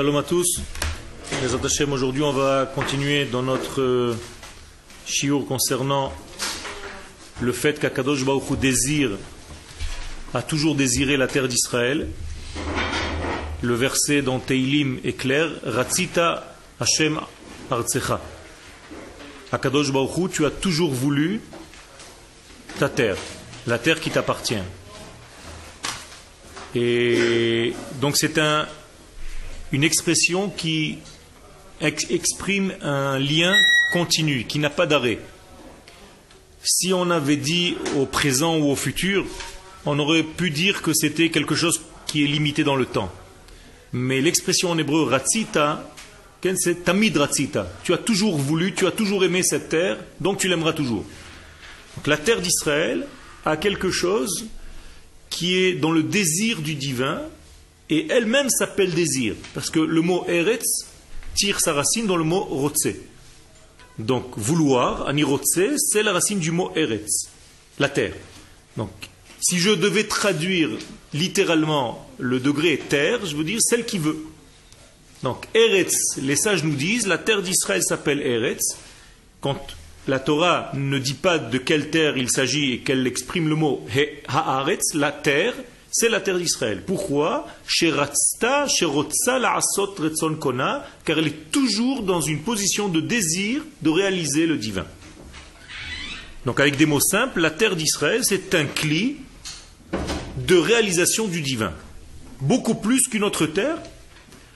Shalom à tous. Les Hashem, aujourd'hui on va continuer dans notre shiur concernant le fait qu'Akadosh Baruch Hu désire, a toujours désiré la terre d'Israël. Le verset dans Teilim est clair, Ratzita Hashem Artsecha. Akadosh Baruch Hu, tu as toujours voulu ta terre, la terre qui t'appartient. Et donc c'est un, une expression qui exprime un lien continu, qui n'a pas d'arrêt. Si on avait dit au présent ou au futur, on aurait pu dire que c'était quelque chose qui est limité dans le temps. Mais l'expression en hébreu ratzita, c'est tamid ratzita. Tu as toujours voulu, tu as toujours aimé cette terre, donc tu l'aimeras toujours. Donc la terre d'Israël a quelque chose qui est dans le désir du divin, et elle-même s'appelle désir, parce que le mot Eretz tire sa racine dans le mot Rotse. Donc vouloir, anirotse, c'est la racine du mot Eretz, la terre. Donc si je devais traduire littéralement le degré terre, je veux dire celle qui veut. Donc Eretz, les sages nous disent, la terre d'Israël s'appelle Eretz. Quand la Torah ne dit pas de quelle terre il s'agit et qu'elle exprime le mot Haaretz, la terre, c'est la terre d'Israël. Pourquoi Car elle est toujours dans une position de désir de réaliser le divin. Donc avec des mots simples, la terre d'Israël, c'est un cli de réalisation du divin. Beaucoup plus qu'une autre terre,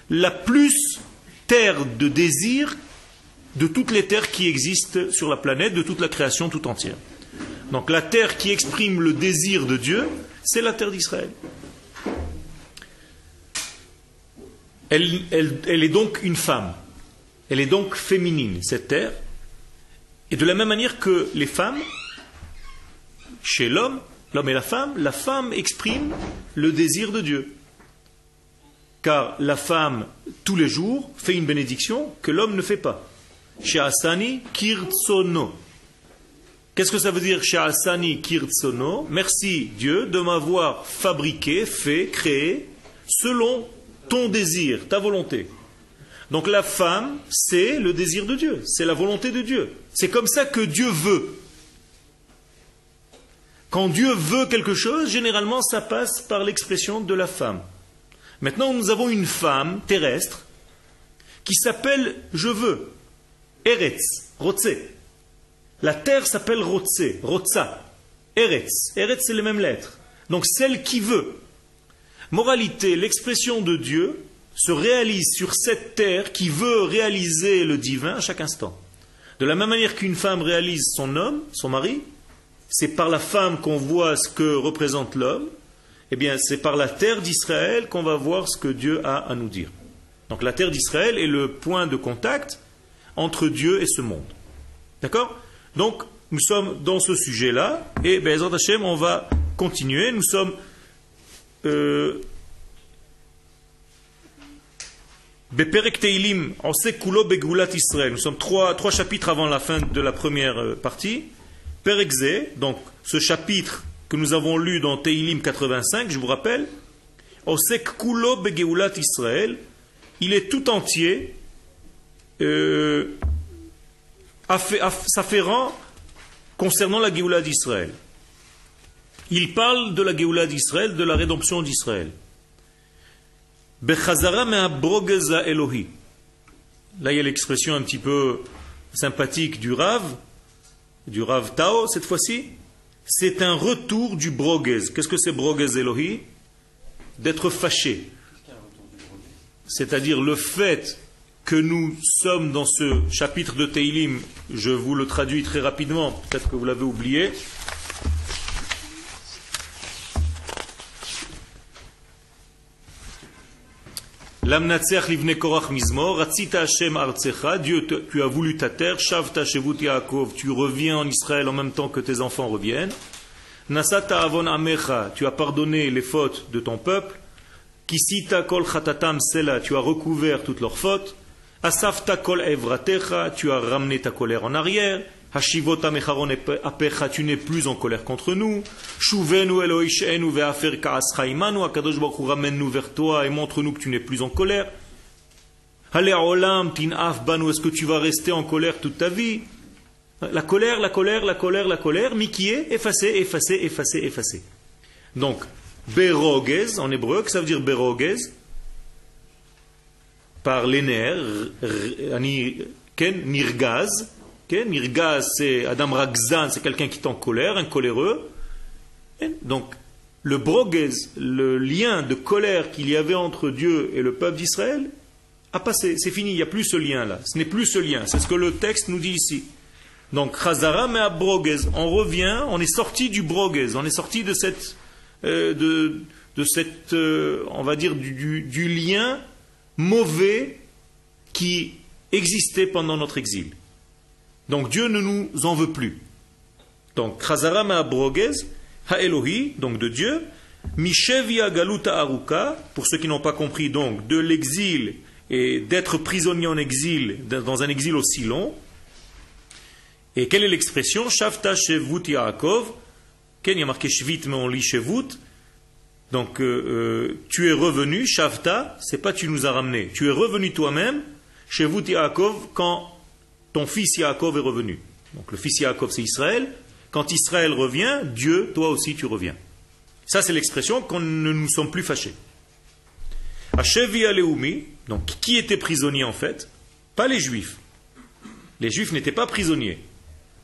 la plus terre de désir de toutes les terres qui existent sur la planète, de toute la création tout entière. Donc la terre qui exprime le désir de Dieu, c'est la terre d'Israël. Elle, est donc une femme. Elle est donc féminine, cette terre. Et de la même manière que les femmes, chez l'homme, l'homme et la femme, la femme exprime le désir de Dieu. Car la femme, tous les jours, fait une bénédiction que l'homme ne fait pas. Sha'asani kirtsono. Qu'est-ce que ça veut dire Sha'asani kirtsono? Merci Dieu de m'avoir fabriqué, fait, créé selon ton désir, ta volonté. Donc la femme, c'est le désir de Dieu, c'est la volonté de Dieu. C'est comme ça que Dieu veut. Quand Dieu veut quelque chose, généralement ça passe par l'expression de la femme. Maintenant, nous avons une femme terrestre qui s'appelle je veux. Eretz, Rotze. La terre s'appelle Rotze, Rotza. Eretz. Eretz, c'est les mêmes lettres. Donc celle qui veut. Moralité, l'expression de Dieu se réalise sur cette terre qui veut réaliser le divin à chaque instant. De la même manière qu'une femme réalise son homme, son mari, c'est par la femme qu'on voit ce que représente l'homme, eh bien c'est par la terre d'Israël qu'on va voir ce que Dieu a à nous dire. Donc la terre d'Israël est le point de contact entre Dieu et ce monde. D'accord? Donc, nous sommes dans ce sujet-là, et Bezrat Hashem, on va continuer. Nous sommes. Euh. Nous sommes trois, trois chapitres avant la fin de la première euh, partie. Perekze, donc ce chapitre que nous avons lu dans Teilim 85, je vous rappelle, Osek Kulo Begoulat Israël, il est tout entier euh, s'afférent concernant la Géoula d'Israël. Il parle de la Géoula d'Israël, de la rédemption d'Israël. Elohi. Là, il y a l'expression un petit peu sympathique du Rav, du Rav Tao cette fois-ci. C'est un retour du brogez. Qu'est-ce que c'est brogez Elohi? D'être fâché. C'est-à-dire le fait que nous sommes dans ce chapitre de Teilim, je vous le traduis très rapidement, peut-être que vous l'avez oublié. Dieu, tu as voulu ta terre, shavta shevut Yaakov, tu reviens en Israël en même temps que tes enfants reviennent. Nasata avon amecha, tu as pardonné les fautes de ton peuple. Kisita kol chatatam sela, tu as recouvert toutes leurs fautes. Asafta kol evratecha, tu as ramené ta colère en arrière. Hashivota mecharon apecha, tu n'es plus en colère contre nous. Shuvenu eloishenu ve'afer kaascha imanu, Akadosh Baruch ramène-nous vers toi et montre-nous que tu n'es plus en colère. est-ce que tu vas rester en colère toute ta vie? La colère, la colère, la colère, la colère, est effacé, effacé, effacé, effacé. Donc, berogez en hébreu, que ça veut dire berogez Par les nerfs, ken, nirgaz. C'est Adam Ragzan, c'est quelqu'un qui est en colère, un coléreux. Donc, le brogez, le lien de colère qu'il y avait entre Dieu et le peuple d'Israël, a passé, c'est fini, il n'y a plus ce lien-là. Ce n'est plus ce lien, c'est ce que le texte nous dit ici. Donc, Chazara me brogez, on revient, on est sorti du brogez, on est sorti de cette, euh, de, de cette euh, on va dire, du, lien mauvais qui existait pendant notre exil. Donc, Dieu ne nous en veut plus. Donc, Chazara me brogez, ha Elohi, donc de Dieu, Mishevia galuta aruka, pour ceux qui n'ont pas compris, donc, de l'exil et d'être prisonnier en exil, dans un exil aussi long. Et quelle est l'expression? Shavta Shevut Yaakov. Ken, y a marqué Shvit, mais on lit Shevut. Donc, euh, euh, tu es revenu, Shavta, c'est pas tu nous as ramené. Tu es revenu toi-même, Shevut Yaakov, quand ton fils Yaakov est revenu. Donc, le fils Yaakov, c'est Israël. Quand Israël revient, Dieu, toi aussi, tu reviens. Ça, c'est l'expression qu'on ne nous sommes plus fâchés. Ashevi Aleumi, donc qui était prisonnier en fait Pas les juifs. Les juifs n'étaient pas prisonniers.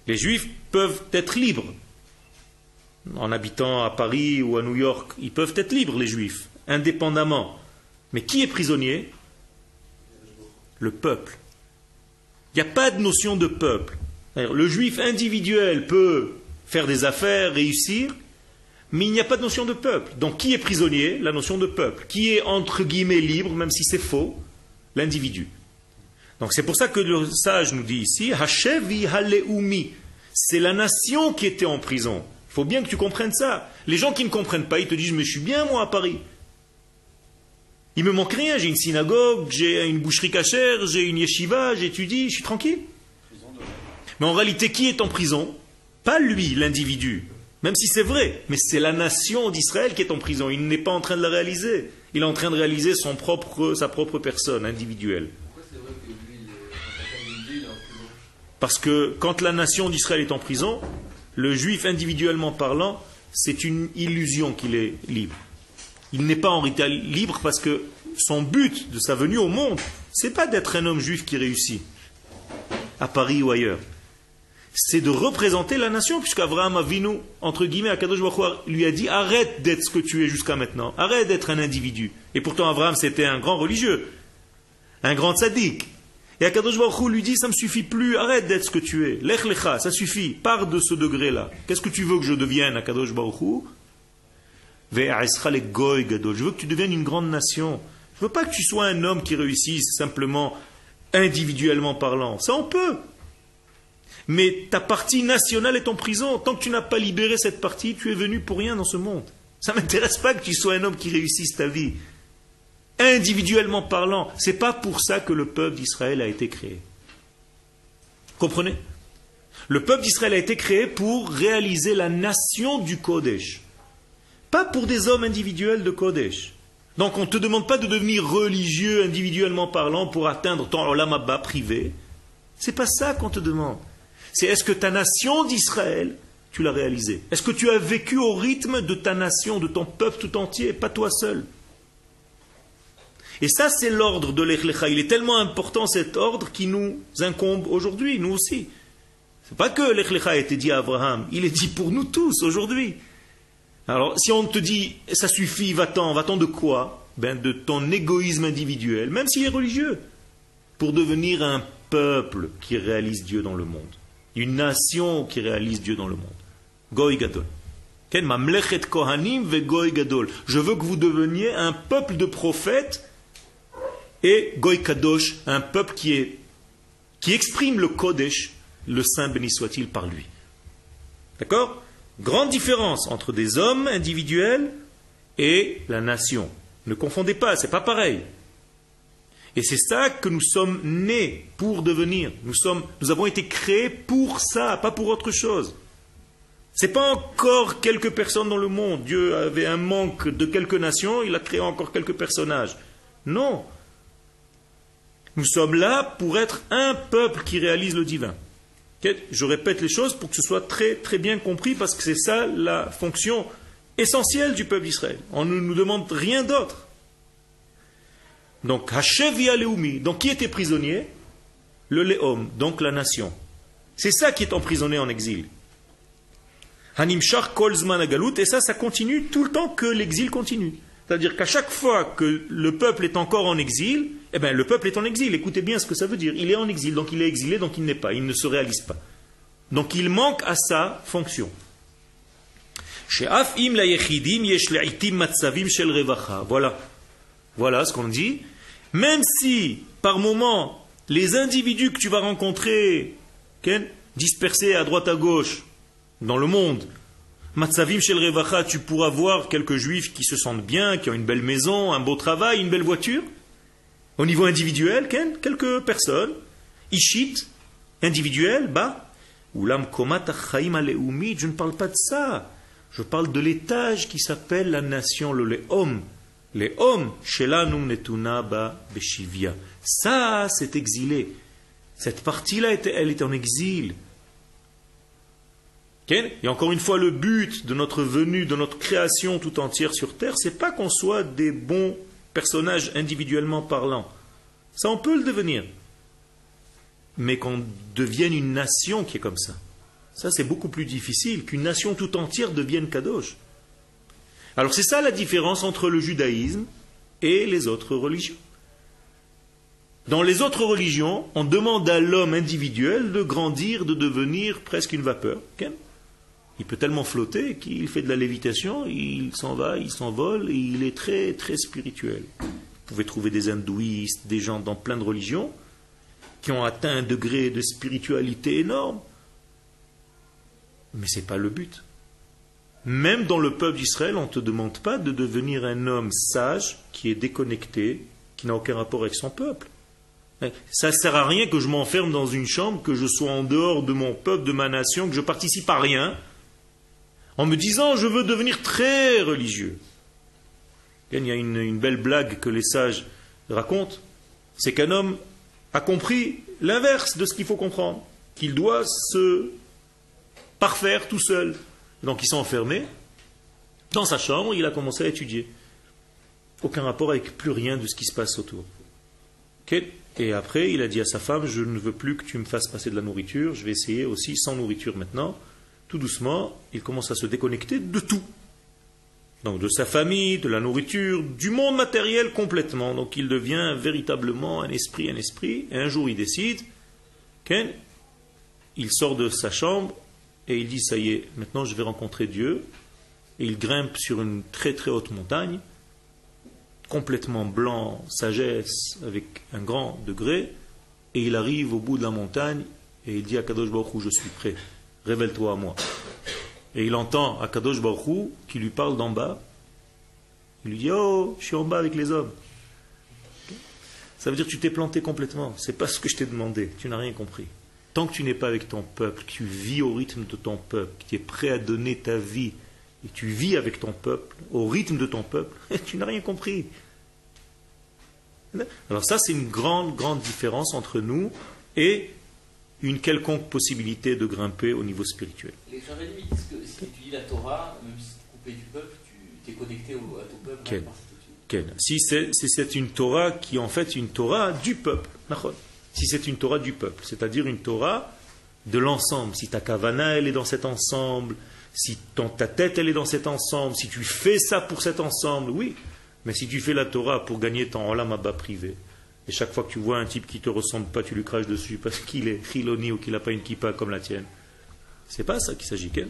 Les juifs peuvent être libres. En habitant à Paris ou à New York, ils peuvent être libres, les juifs, indépendamment. Mais qui est prisonnier? Le peuple. Il n'y a pas de notion de peuple. Le juif individuel peut faire des affaires, réussir, mais il n'y a pas de notion de peuple. Donc qui est prisonnier? La notion de peuple. Qui est entre guillemets libre, même si c'est faux? L'individu. Donc c'est pour ça que le sage nous dit ici, Hashevi Haleumi. C'est la nation qui était en prison. Il faut bien que tu comprennes ça. Les gens qui ne comprennent pas, ils te disent, mais je suis bien moi à Paris. Il me manque rien, j'ai une synagogue, j'ai une boucherie cachère, j'ai une yeshiva, j'étudie, je suis tranquille. Mais en réalité, qui est en prison? Pas lui, l'individu. Même si c'est vrai, mais c'est la nation d'Israël qui est en prison. Il n'est pas en train de la réaliser. Il est en train de réaliser son propre, sa propre personne individuelle. Parce que quand la nation d'Israël est en prison, le juif individuellement parlant, c'est une illusion qu'il est libre. Il n'est pas en réalité libre parce que son but de sa venue au monde, c'est pas d'être un homme juif qui réussit à Paris ou ailleurs c'est de représenter la nation, puisqu'Abraham Avinu, entre guillemets, Akadosh Baruch lui a dit arrête d'être ce que tu es jusqu'à maintenant, arrête d'être un individu. Et pourtant, Abraham, c'était un grand religieux, un grand sadique. Et Akadosh Baruch lui dit ça me suffit plus, arrête d'être ce que tu es. Lech lecha, ça suffit, pars de ce degré-là. Qu'est-ce que tu veux que je devienne, Akadosh Baruch je veux que tu deviennes une grande nation. Je veux pas que tu sois un homme qui réussisse simplement individuellement parlant. Ça, on peut mais ta partie nationale est en prison. Tant que tu n'as pas libéré cette partie, tu es venu pour rien dans ce monde. Ça ne m'intéresse pas que tu sois un homme qui réussisse ta vie. Individuellement parlant, c'est pas pour ça que le peuple d'Israël a été créé. Comprenez? Le peuple d'Israël a été créé pour réaliser la nation du Kodesh. Pas pour des hommes individuels de Kodesh. Donc on ne te demande pas de devenir religieux individuellement parlant pour atteindre ton olam privé. C'est pas ça qu'on te demande c'est est-ce que ta nation d'Israël, tu l'as réalisée? Est-ce que tu as vécu au rythme de ta nation, de ton peuple tout entier, pas toi seul? Et ça, c'est l'ordre de l'Echlecha. Il est tellement important cet ordre qui nous incombe aujourd'hui, nous aussi. C'est pas que l'Echlecha a été dit à Abraham, il est dit pour nous tous aujourd'hui. Alors, si on te dit, ça suffit, va-t'en, va-t'en de quoi? Ben, De ton égoïsme individuel, même s'il est religieux, pour devenir un peuple qui réalise Dieu dans le monde une nation qui réalise Dieu dans le monde. Goy Gadol. Je veux que vous deveniez un peuple de prophètes et Goy Kadosh, un peuple qui, est, qui exprime le Kodesh, le Saint béni soit-il par lui. D'accord? Grande différence entre des hommes individuels et la nation. Ne confondez pas, c'est pas pareil. Et c'est ça que nous sommes nés pour devenir. Nous, sommes, nous avons été créés pour ça, pas pour autre chose. Ce n'est pas encore quelques personnes dans le monde. Dieu avait un manque de quelques nations, il a créé encore quelques personnages. Non. Nous sommes là pour être un peuple qui réalise le divin. Je répète les choses pour que ce soit très bien compris parce que c'est ça la fonction essentielle du peuple d'Israël. On ne nous demande rien d'autre. Donc, Hashev Leumi. Donc, qui était prisonnier? Le Léom, donc la nation. C'est ça qui est emprisonné en exil. Hanimshar Kolzman Agalut, et ça, ça continue tout le temps que l'exil continue. C'est-à-dire qu'à chaque fois que le peuple est encore en exil, eh bien, le peuple est en exil. Écoutez bien ce que ça veut dire. Il est en exil, donc il est exilé, donc il n'est pas, il ne se réalise pas. Donc il manque à sa fonction. Voilà. Voilà ce qu'on dit. Même si, par moment, les individus que tu vas rencontrer, dispersés à droite à gauche, dans le monde, shel tu pourras voir quelques juifs qui se sentent bien, qui ont une belle maison, un beau travail, une belle voiture. Au niveau individuel, quelques personnes, ishit, individuel, bah, Ulam je ne parle pas de ça. Je parle de l'étage qui s'appelle la nation, le Léom. Léom, Shelanum Netuna Ba Beshivia. Ça, c'est exilé. Cette partie-là, elle est en exil. Et encore une fois, le but de notre venue, de notre création tout entière sur Terre, c'est pas qu'on soit des bons personnages individuellement parlant. Ça, on peut le devenir. Mais qu'on devienne une nation qui est comme ça. Ça, c'est beaucoup plus difficile qu'une nation tout entière devienne Kadosh. Alors, c'est ça la différence entre le judaïsme et les autres religions. Dans les autres religions, on demande à l'homme individuel de grandir, de devenir presque une vapeur. Il peut tellement flotter qu'il fait de la lévitation, il s'en va, il s'envole, il est très, très spirituel. Vous pouvez trouver des hindouistes, des gens dans plein de religions, qui ont atteint un degré de spiritualité énorme. Mais ce n'est pas le but. Même dans le peuple d'Israël, on ne te demande pas de devenir un homme sage qui est déconnecté, qui n'a aucun rapport avec son peuple. Ça ne sert à rien que je m'enferme dans une chambre, que je sois en dehors de mon peuple, de ma nation, que je participe à rien, en me disant je veux devenir très religieux. Il y a une, belle blague que les sages racontent, c'est qu'un homme a compris l'inverse de ce qu'il faut comprendre, qu'il doit se parfaire tout seul. Donc il s'est enfermé dans sa chambre, il a commencé à étudier. Aucun rapport avec plus rien de ce qui se passe autour. Et après, il a dit à sa femme, je ne veux plus que tu me fasses passer de la nourriture, je vais essayer aussi sans nourriture maintenant tout doucement, il commence à se déconnecter de tout. Donc de sa famille, de la nourriture, du monde matériel complètement. Donc il devient véritablement un esprit, un esprit. Et un jour il décide, Ken, il sort de sa chambre et il dit, ça y est, maintenant je vais rencontrer Dieu. Et il grimpe sur une très très haute montagne, complètement blanc, sagesse, avec un grand degré. Et il arrive au bout de la montagne et il dit à Kadosh Baruch je suis prêt révèle-toi à moi. Et il entend Akadosh Baruch qui lui parle d'en bas. Il lui dit Oh, je suis en bas avec les hommes. Ça veut dire que tu t'es planté complètement. C'est pas ce que je t'ai demandé. Tu n'as rien compris. Tant que tu n'es pas avec ton peuple, que tu vis au rythme de ton peuple, que tu es prêt à donner ta vie, et tu vis avec ton peuple, au rythme de ton peuple, tu n'as rien compris. Alors ça, c'est une grande, grande différence entre nous et une quelconque possibilité de grimper au niveau spirituel. Les gens disent que si tu étudies la Torah, même si tu es coupé du peuple, tu es connecté au, à ton peuple. Quel, quel. Si c'est une Torah qui est en fait une Torah du peuple, si c'est une Torah du peuple, c'est-à-dire une Torah de l'ensemble, si ta kavana elle est dans cet ensemble, si ton, ta tête elle est dans cet ensemble, si tu fais ça pour cet ensemble, oui. Mais si tu fais la Torah pour gagner ton olam privé, et chaque fois que tu vois un type qui te ressemble pas, tu lui craches dessus parce qu'il est chiloni ou qu'il n'a pas une kippa comme la tienne. C'est pas ça qu'il s'agit, Ken.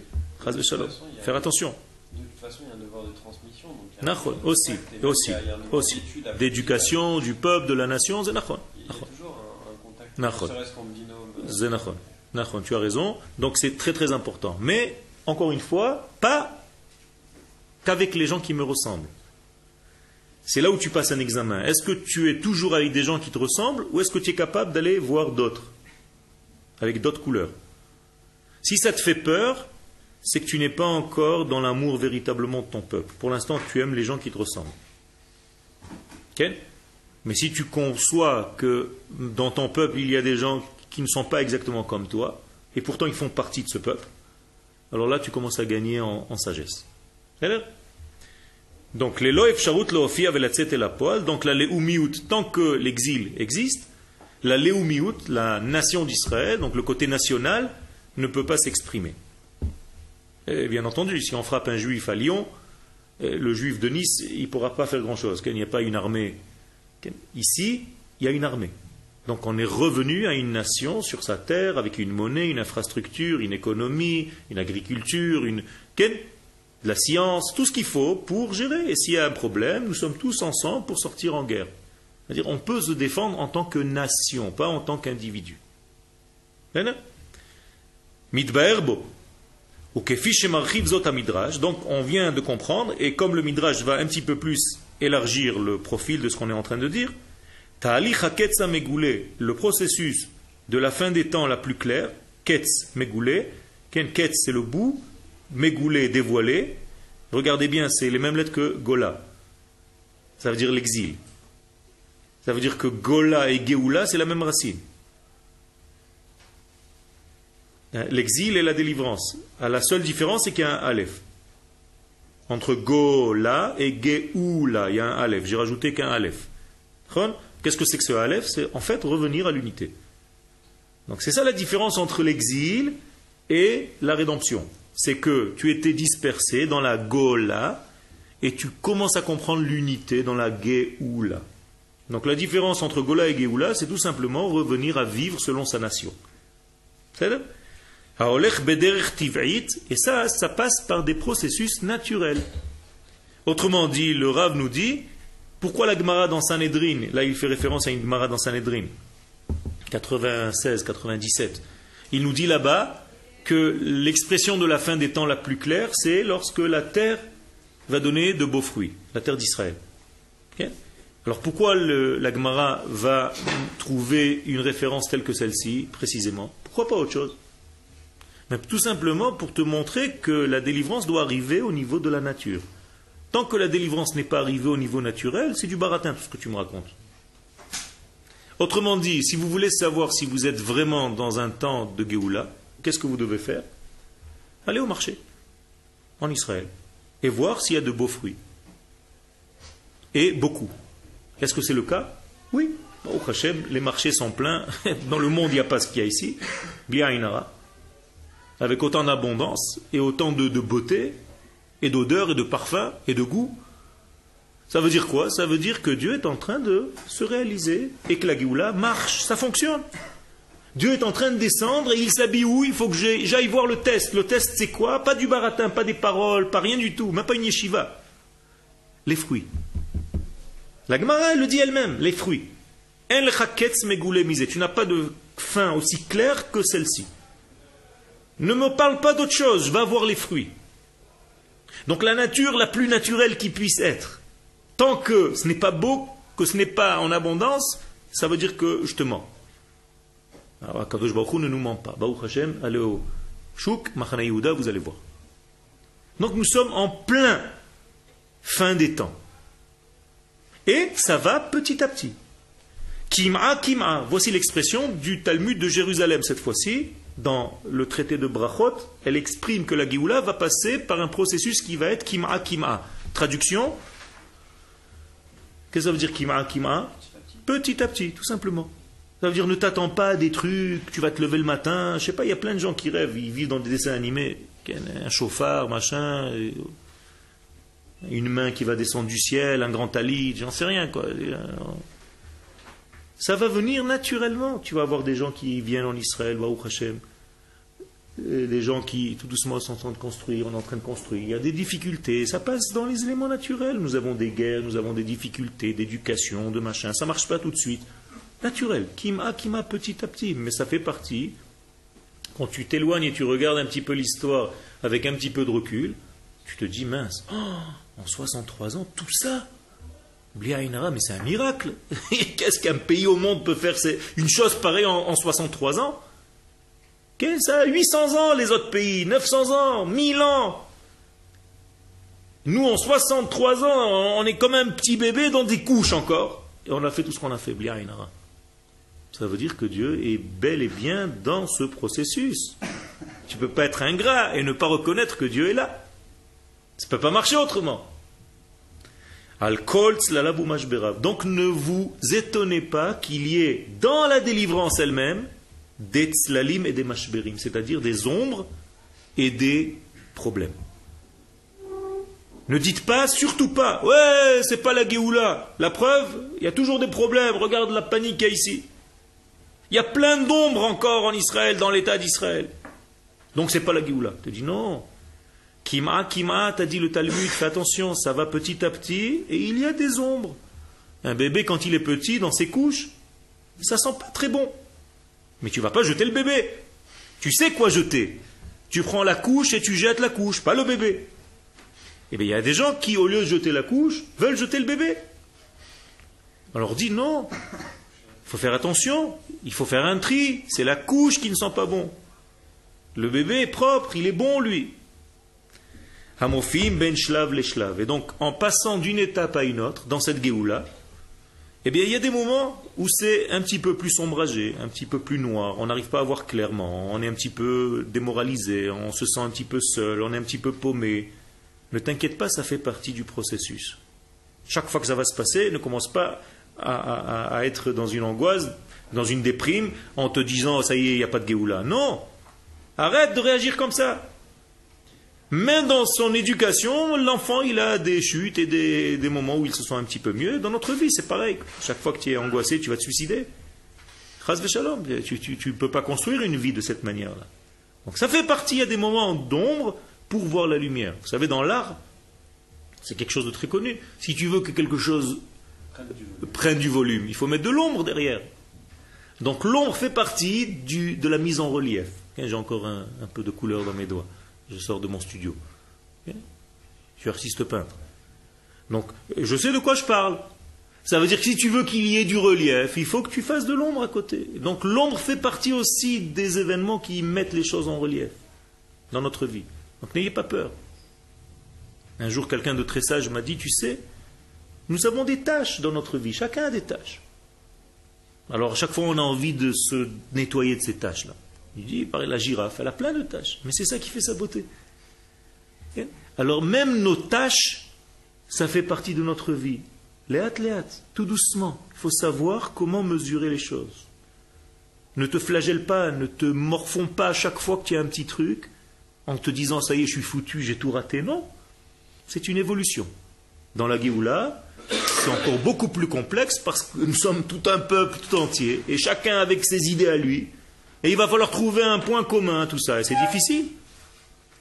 Faire attention. De toute façon, il y a un devoir de transmission. Donc aussi, aussi, aussi. D'éducation du peuple, de la nation, c'est nachon. Il y a toujours un, un contact, C'est Tu as raison. Donc c'est très très important. Mais, encore une fois, pas qu'avec les gens qui me ressemblent. C'est là où tu passes un examen. Est-ce que tu es toujours avec des gens qui te ressemblent ou est-ce que tu es capable d'aller voir d'autres Avec d'autres couleurs? Si ça te fait peur, c'est que tu n'es pas encore dans l'amour véritablement de ton peuple. Pour l'instant, tu aimes les gens qui te ressemblent. Mais si tu conçois que dans ton peuple, il y a des gens qui ne sont pas exactement comme toi, et pourtant ils font partie de ce peuple, alors là, tu commences à gagner en, sagesse. Donc, les loef sharut et la poil, donc la leumiout, tant que l'exil existe, la leumiout, la nation d'Israël, donc le côté national, ne peut pas s'exprimer. Bien entendu, si on frappe un juif à Lyon, eh, le juif de Nice, il ne pourra pas faire grand-chose, qu'il n'y a pas une armée. Ici, il y a une armée. Donc on est revenu à une nation sur sa terre avec une monnaie, une infrastructure, une économie, une agriculture, une la science, tout ce qu'il faut pour gérer. Et s'il y a un problème, nous sommes tous ensemble pour sortir en guerre. C'est-à-dire on peut se défendre en tant que nation, pas en tant qu'individu. Midbaerbo. Donc on vient de comprendre, et comme le midrash va un petit peu plus élargir le profil de ce qu'on est en train de dire, le processus de la fin des temps la plus claire, ketz megoulé, ketz c'est le bout, megoulé dévoilé, regardez bien, c'est les mêmes lettres que gola, ça veut dire l'exil. Ça veut dire que gola et geoula, c'est la même racine. L'exil et la délivrance. Ah, la seule différence, c'est qu'il y a un aleph. Entre gola et geoula, il y a un aleph. J'ai rajouté qu'un aleph. Qu'est-ce que c'est que ce Aleph? C'est en fait revenir à l'unité. Donc c'est ça la différence entre l'exil et la rédemption. C'est que tu étais dispersé dans la Gola et tu commences à comprendre l'unité dans la Geoula. Donc la différence entre Gola et Geoula, c'est tout simplement revenir à vivre selon sa nation. C'est et ça, ça passe par des processus naturels. Autrement dit, le Rav nous dit, pourquoi la Gemara dans Sanhedrin? Là, il fait référence à une Gemara dans Sanhedrin, 96, 97. Il nous dit là-bas que l'expression de la fin des temps la plus claire, c'est lorsque la terre va donner de beaux fruits, la terre d'Israël. Alors pourquoi la Gemara va trouver une référence telle que celle-ci, précisément? Pourquoi pas autre chose? Tout simplement pour te montrer que la délivrance doit arriver au niveau de la nature. Tant que la délivrance n'est pas arrivée au niveau naturel, c'est du baratin tout ce que tu me racontes. Autrement dit, si vous voulez savoir si vous êtes vraiment dans un temps de Géoula, qu'est-ce que vous devez faire? Allez au marché, en Israël, et voir s'il y a de beaux fruits. Et beaucoup. Est-ce que c'est le cas? Oui. Au Hachem, les marchés sont pleins. Dans le monde, il n'y a pas ce qu'il y a ici. Bien. Avec autant d'abondance et autant de beauté et d'odeur et de parfum et de goût. Ça veut dire quoi? Ça veut dire que Dieu est en train de se réaliser et que la Géoula marche, ça fonctionne. Dieu est en train de descendre et il s'habille où? Il faut que j'aille voir le test. Le test c'est quoi? Pas du baratin, pas des paroles, pas rien du tout, même pas une yeshiva. Les fruits. La Gemara le dit elle-même, les fruits. Tu n'as pas de fin aussi claire que celle-ci. Ne me parle pas d'autre chose, va voir les fruits. Donc la nature la plus naturelle qui puisse être. Tant que ce n'est pas beau, que ce n'est pas en abondance, ça veut dire que je. Alors Kadosh Baruch ne nous ment pas. Baruch Hashem, allez au Chouk, Machana Yehuda, vous allez voir. Donc nous sommes en plein fin des temps. Et ça va petit à petit. Kim'a, kim'a. Voici l'expression du Talmud de Jérusalem cette fois-ci dans le traité de Brachot, elle exprime que la Géoula va passer par un processus qui va être Kim'a Kim'a. Traduction Qu'est-ce que ça veut dire Kim'a Kim'a? Petit à petit, tout simplement. Ça veut dire ne t'attends pas à des trucs, tu vas te lever le matin, je sais pas, il y a plein de gens qui rêvent, ils vivent dans des dessins animés, un chauffard, machin, une main qui va descendre du ciel, un grand talit, j'en sais rien quoi. Ça va venir naturellement. Tu vas avoir des gens qui viennent en Israël, Baruch Hashem, des gens qui tout doucement sont en train de construire, on est en train de construire. Il y a des difficultés, ça passe dans les éléments naturels. Nous avons des guerres, nous avons des difficultés d'éducation, de machin. Ça marche pas tout de suite. Naturel, kima, kima, petit à petit, mais ça fait partie. Quand tu t'éloignes et tu regardes un petit peu l'histoire avec un petit peu de recul, tu te dis mince, oh, en 63 ans, tout ça, mais c'est un miracle. Qu'est-ce qu'un pays au monde peut faire Une chose pareille en, 63 ans? Qu'est-ce ça 800 ans les autres pays, 900 ans, 1000 ans. Nous en 63 ans, on est comme un petit bébé dans des couches encore. et on a fait tout ce qu'on a fait. Ça veut dire que Dieu est bel et bien dans ce processus. Tu ne peux pas être ingrat et ne pas reconnaître que Dieu est là. Ça ne peut pas marcher autrement. Donc ne vous étonnez pas qu'il y ait dans la délivrance elle-même des tzlalim et des mashberim, c'est-à-dire des ombres et des problèmes. Ne dites pas, surtout pas, ouais, c'est pas la Géoula. La preuve, il y a toujours des problèmes. Regarde la panique qu'il y a ici. Il y a plein d'ombres encore en Israël, dans l'État d'Israël. Donc c'est pas la Géoula. Tu dis non. Kima, Kima, t'as dit le Talmud, fais attention, ça va petit à petit, et il y a des ombres. Un bébé, quand il est petit, dans ses couches, ça sent pas très bon. Mais tu vas pas jeter le bébé. Tu sais quoi jeter. Tu prends la couche et tu jettes la couche, pas le bébé. Eh bien, il y a des gens qui, au lieu de jeter la couche, veulent jeter le bébé. On leur dit non, faut faire attention, il faut faire un tri, c'est la couche qui ne sent pas bon. Le bébé est propre, il est bon lui. Hamofim ben shlav. Et donc, en passant d'une étape à une autre, dans cette Géoula, eh bien, il y a des moments où c'est un petit peu plus ombragé, un petit peu plus noir, on n'arrive pas à voir clairement, on est un petit peu démoralisé, on se sent un petit peu seul, on est un petit peu paumé. Ne t'inquiète pas, ça fait partie du processus. Chaque fois que ça va se passer, ne commence pas à, être dans une angoisse, dans une déprime, en te disant ça y est, il n'y a pas de Géoula. Non Arrête de réagir comme ça. Même dans son éducation, l'enfant, il a des chutes et des, moments où il se sent un petit peu mieux. Dans notre vie, c'est pareil. Chaque fois que tu es angoissé, tu vas te suicider. Tu ne peux pas construire une vie de cette manière-là. Donc ça fait partie, a des moments d'ombre pour voir la lumière. Vous savez, dans l'art, c'est quelque chose de très connu. Si tu veux que quelque chose prenne du volume, il faut mettre de l'ombre derrière. Donc l'ombre fait partie de la mise en relief. J'ai encore un peu de couleur dans mes doigts je sors de mon studio. Je suis artiste peintre. Donc, je sais de quoi je parle. Ça veut dire que si tu veux qu'il y ait du relief, il faut que tu fasses de l'ombre à côté. Donc l'ombre fait partie aussi des événements qui mettent les choses en relief dans notre vie. Donc n'ayez pas peur. Un jour, quelqu'un de très sage m'a dit, tu sais, nous avons des tâches dans notre vie, chacun a des tâches. Alors à chaque fois, on a envie de se nettoyer de ces tâches-là. Il dit, pareil, la girafe, elle a plein de tâches, mais c'est ça qui fait sa beauté. Alors même nos tâches, ça fait partie de notre vie. Léat, léat, tout doucement. Il faut savoir comment mesurer les choses. Ne te flagelle pas, ne te morfonds pas à chaque fois que tu as un petit truc en te disant ça y est, je suis foutu, j'ai tout raté. Non, c'est une évolution. Dans la Géoula, c'est encore beaucoup plus complexe parce que nous sommes tout un peuple tout entier et chacun avec ses idées à lui. Et il va falloir trouver un point commun, tout ça. Et c'est difficile.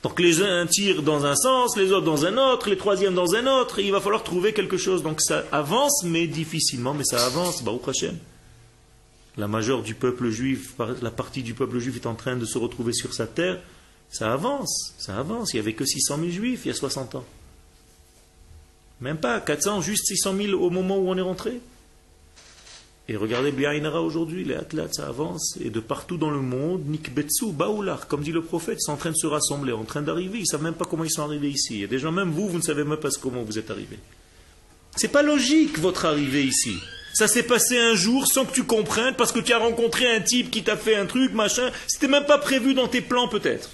Donc les uns tirent dans un sens, les autres dans un autre, les troisièmes dans un autre, et il va falloir trouver quelque chose. Donc ça avance, mais difficilement, mais ça avance, Baruch Hashem. La majeure du peuple juif, la partie du peuple juif est en train de se retrouver sur sa terre. Ça avance, ça avance. Il n'y avait que 600 000 juifs il y a 60 ans. Même pas, 400, juste 600 000 au moment où on est rentré. Et regardez Biaïnara aujourd'hui, les athlètes, ça avance, et de partout dans le monde, Nikbetsu, Baoular, comme dit le prophète, sont en train de se rassembler, en train d'arriver, ils ne savent même pas comment ils sont arrivés ici. Il y a des gens, même vous, vous ne savez même pas comment vous êtes arrivés. C'est pas logique votre arrivée ici. Ça s'est passé un jour sans que tu comprennes, parce que tu as rencontré un type qui t'a fait un truc, machin. C'était même pas prévu dans tes plans, peut-être.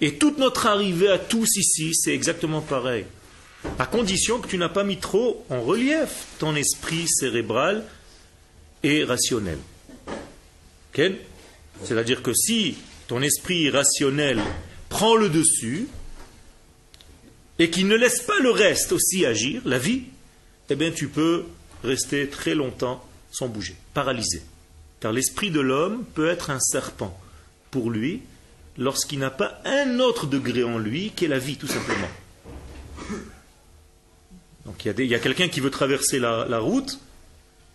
Et toute notre arrivée à tous ici, c'est exactement pareil à condition que tu n'as pas mis trop en relief ton esprit cérébral et rationnel. C'est-à-dire que si ton esprit rationnel prend le dessus et qu'il ne laisse pas le reste aussi agir, la vie, eh bien tu peux rester très longtemps sans bouger, paralysé. Car l'esprit de l'homme peut être un serpent pour lui lorsqu'il n'a pas un autre degré en lui qu'est la vie tout simplement. Donc il y a, quelqu'un qui veut traverser la, route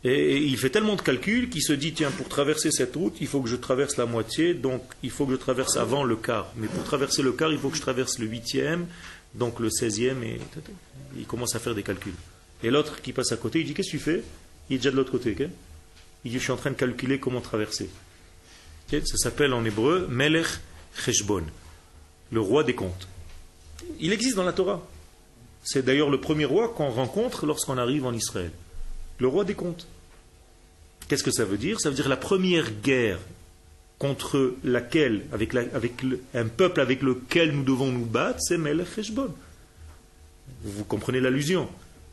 et, il fait tellement de calculs qu'il se dit tiens, pour traverser cette route, il faut que je traverse la moitié, donc il faut que je traverse avant le quart. Mais pour traverser le quart, il faut que je traverse le huitième, donc le seizième, et il commence à faire des calculs. Et l'autre qui passe à côté, il dit qu'est-ce que tu fais? Il est déjà de l'autre côté. Il dit je suis en train de calculer comment traverser. Ça s'appelle en hébreu Melech Cheshbon, le roi des comptes. Il existe dans la Torah. C'est d'ailleurs le premier roi qu'on rencontre lorsqu'on arrive en Israël. Le roi des comptes. Qu'est-ce que ça veut dire? Ça veut dire la première guerre contre laquelle, avec, un peuple avec lequel nous devons nous battre, c'est Melech Heshbon. Vous comprenez l'allusion?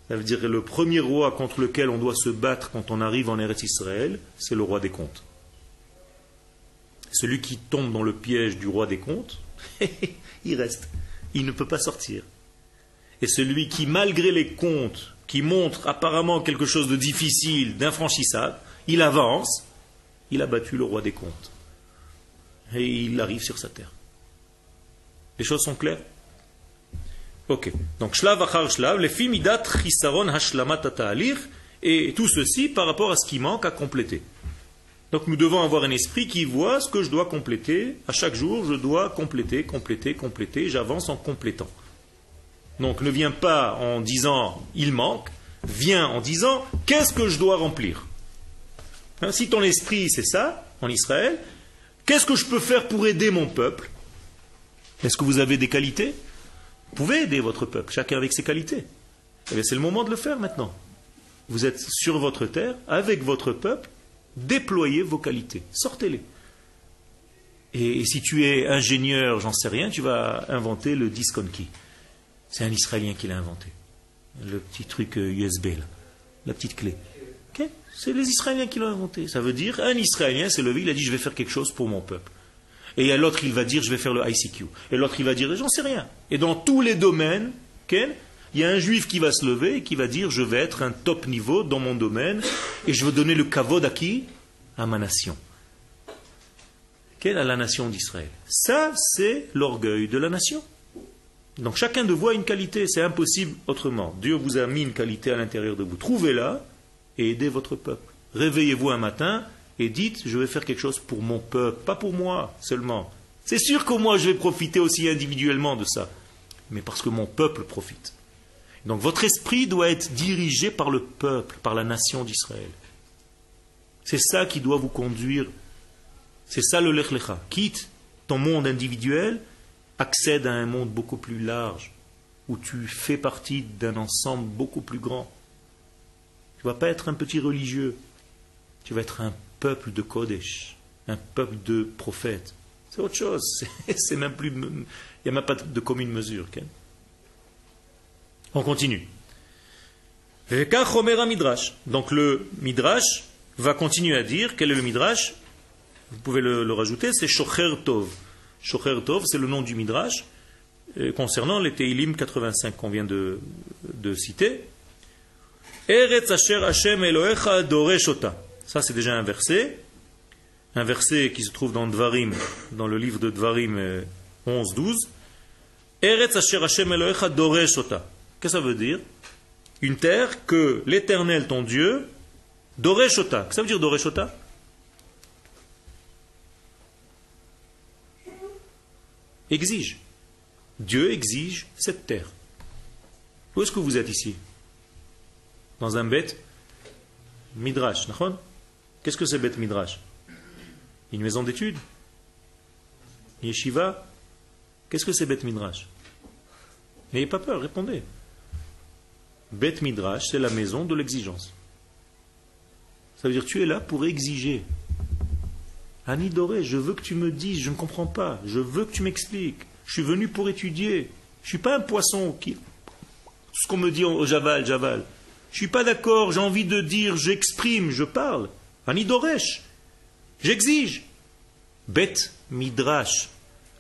Ça veut dire le premier roi contre lequel on doit se battre quand on arrive en Eretz Israël, c'est le roi des comptes. Celui qui tombe dans le piège du roi des comptes, il reste. Il ne peut pas sortir. Et celui qui, malgré les comptes, qui montre apparemment quelque chose de difficile, d'infranchissable, il avance, il a battu le roi des comptes. Et il arrive sur sa terre. Les choses sont claires? Ok. Donc, shlav achar shlav, les fimidat chisaron hashlamat et tout ceci par rapport à ce qui manque à compléter. Donc nous devons avoir un esprit qui voit ce que je dois compléter. À chaque jour, je dois compléter, compléter, compléter. J'avance en complétant. Donc ne viens pas en disant il manque, viens en disant qu'est-ce que je dois remplir. Hein, si ton esprit c'est ça, en Israël, qu'est-ce que je peux faire pour aider mon peuple? Est-ce que vous avez des qualités? Vous pouvez aider votre peuple, chacun avec ses qualités. Eh c'est le moment de le faire maintenant. Vous êtes sur votre terre, avec votre peuple, Déployez vos qualités, sortez-les. Et, si tu es ingénieur, j'en sais rien, tu vas inventer le disc on key. C'est un Israélien qui l'a inventé. Le petit truc USB, euh, là. la petite clé. C'est les Israéliens qui l'ont inventé. Ça veut dire, un Israélien s'est levé, il a dit, je vais faire quelque chose pour mon peuple. Et l'autre, il va dire, je vais faire le ICQ. Et l'autre, il va dire, j'en sais rien. Et dans tous les domaines, il y a un juif qui va se lever et qui va dire Je vais être un top niveau dans mon domaine et je veux donner le kavod à À ma nation. Quelle à la nation d'Israël Ça, c'est l'orgueil de la nation. Donc chacun de vous a une qualité, c'est impossible autrement. Dieu vous a mis une qualité à l'intérieur de vous. Trouvez-la et aidez votre peuple. Réveillez-vous un matin et dites Je vais faire quelque chose pour mon peuple, pas pour moi seulement. C'est sûr que moi je vais profiter aussi individuellement de ça, mais parce que mon peuple profite. Donc votre esprit doit être dirigé par le peuple, par la nation d'Israël. C'est ça qui doit vous conduire. C'est ça le Lech Quitte ton monde individuel, accède à un monde beaucoup plus large, où tu fais partie d'un ensemble beaucoup plus grand. Tu ne vas pas être un petit religieux, tu vas être un peuple de Kodesh, un peuple de prophètes. C'est autre chose. C'est même plus. Il n'y a même pas de commune mesure. On continue. Donc le Midrash va continuer à dire, quel est le Midrash? Vous pouvez le, rajouter, c'est Shocher Tov. Shocher c'est le nom du Midrash euh, concernant les Teilim 85 qu'on vient de, citer. Eretz Asher Hashem Elohecha Doreshota. Ça, c'est déjà un verset. Un verset qui se trouve dans Dvarim, dans le livre de Dvarim 11-12. Euh, Eretz Asher Hashem Elohecha Doreshota. Qu'est-ce que ça veut dire? Une terre que l'Éternel, ton Dieu, Doreshota. Qu'est-ce que ça veut dire Doreshota Exige. Dieu exige cette terre. Où est-ce que vous êtes ici? Dans un bête Midrash, Qu'est-ce que c'est bête Midrash? Une maison d'études? Yeshiva? Qu'est-ce que c'est bête Midrash? N'ayez pas peur, répondez. Bet Midrash, c'est la maison de l'exigence. Ça veut dire tu es là pour exiger. Annie je veux que tu me dises, je ne comprends pas, je veux que tu m'expliques. Je suis venu pour étudier. Je ne suis pas un poisson qui. Ce qu'on me dit au Javal, Javal. Je ne suis pas d'accord, j'ai envie de dire, j'exprime, je parle. Annie Doresh. J'exige. Bet Midrash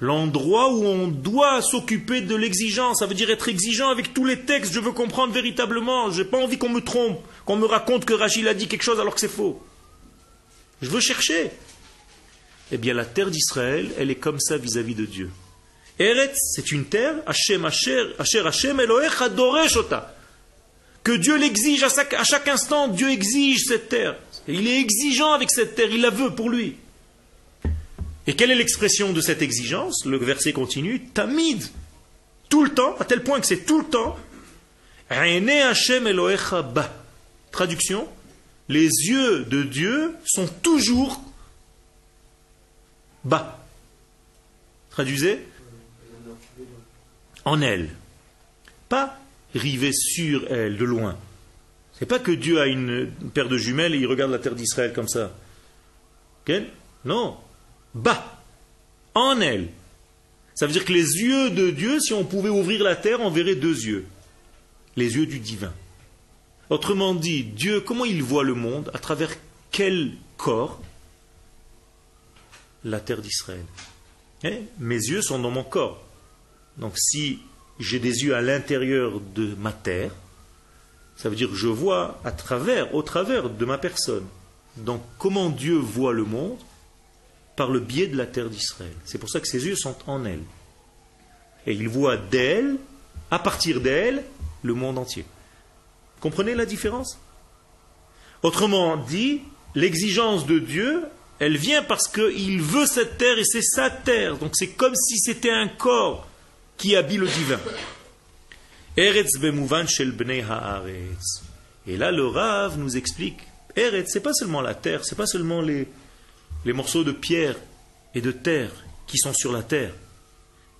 l'endroit où on doit s'occuper de l'exigence. Ça veut dire être exigeant avec tous les textes. Je veux comprendre véritablement. Je n'ai pas envie qu'on me trompe, qu'on me raconte que Rachid a dit quelque chose alors que c'est faux. Je veux chercher. Eh bien, la terre d'Israël, elle est comme ça vis-à-vis de Dieu. Eretz, c'est une terre, Hashem, Asher, Asher, Hashem, Elohech, Adoreshota. Que Dieu l'exige à chaque, instant, Dieu exige cette terre. Il est exigeant avec cette terre, il la veut pour lui. Et quelle est l'expression de cette exigence? Le verset continue, Tamid, tout le temps, à tel point que c'est tout le temps. Traduction, les yeux de Dieu sont toujours bas. Traduisez En elle. Pas rivés sur elle de loin. Et pas que Dieu a une paire de jumelles et il regarde la terre d'Israël comme ça. Non. Bas. En elle. Ça veut dire que les yeux de Dieu, si on pouvait ouvrir la terre, on verrait deux yeux. Les yeux du divin. Autrement dit, Dieu, comment il voit le monde? À travers quel corps? La terre d'Israël. Eh, mes yeux sont dans mon corps. Donc si j'ai des yeux à l'intérieur de ma terre, ça veut dire que je vois à travers, au travers de ma personne. Donc comment Dieu voit le monde Par le biais de la terre d'Israël. C'est pour ça que ses yeux sont en elle. Et il voit d'elle, à partir d'elle, le monde entier. Comprenez la différence? Autrement dit, l'exigence de Dieu, elle vient parce qu'il veut cette terre et c'est sa terre. Donc c'est comme si c'était un corps qui habille le divin. Eretz shel bnei haaretz. Et là, le Rav nous explique Eretz, c'est pas seulement la terre, c'est pas seulement les, les morceaux de pierre et de terre qui sont sur la terre,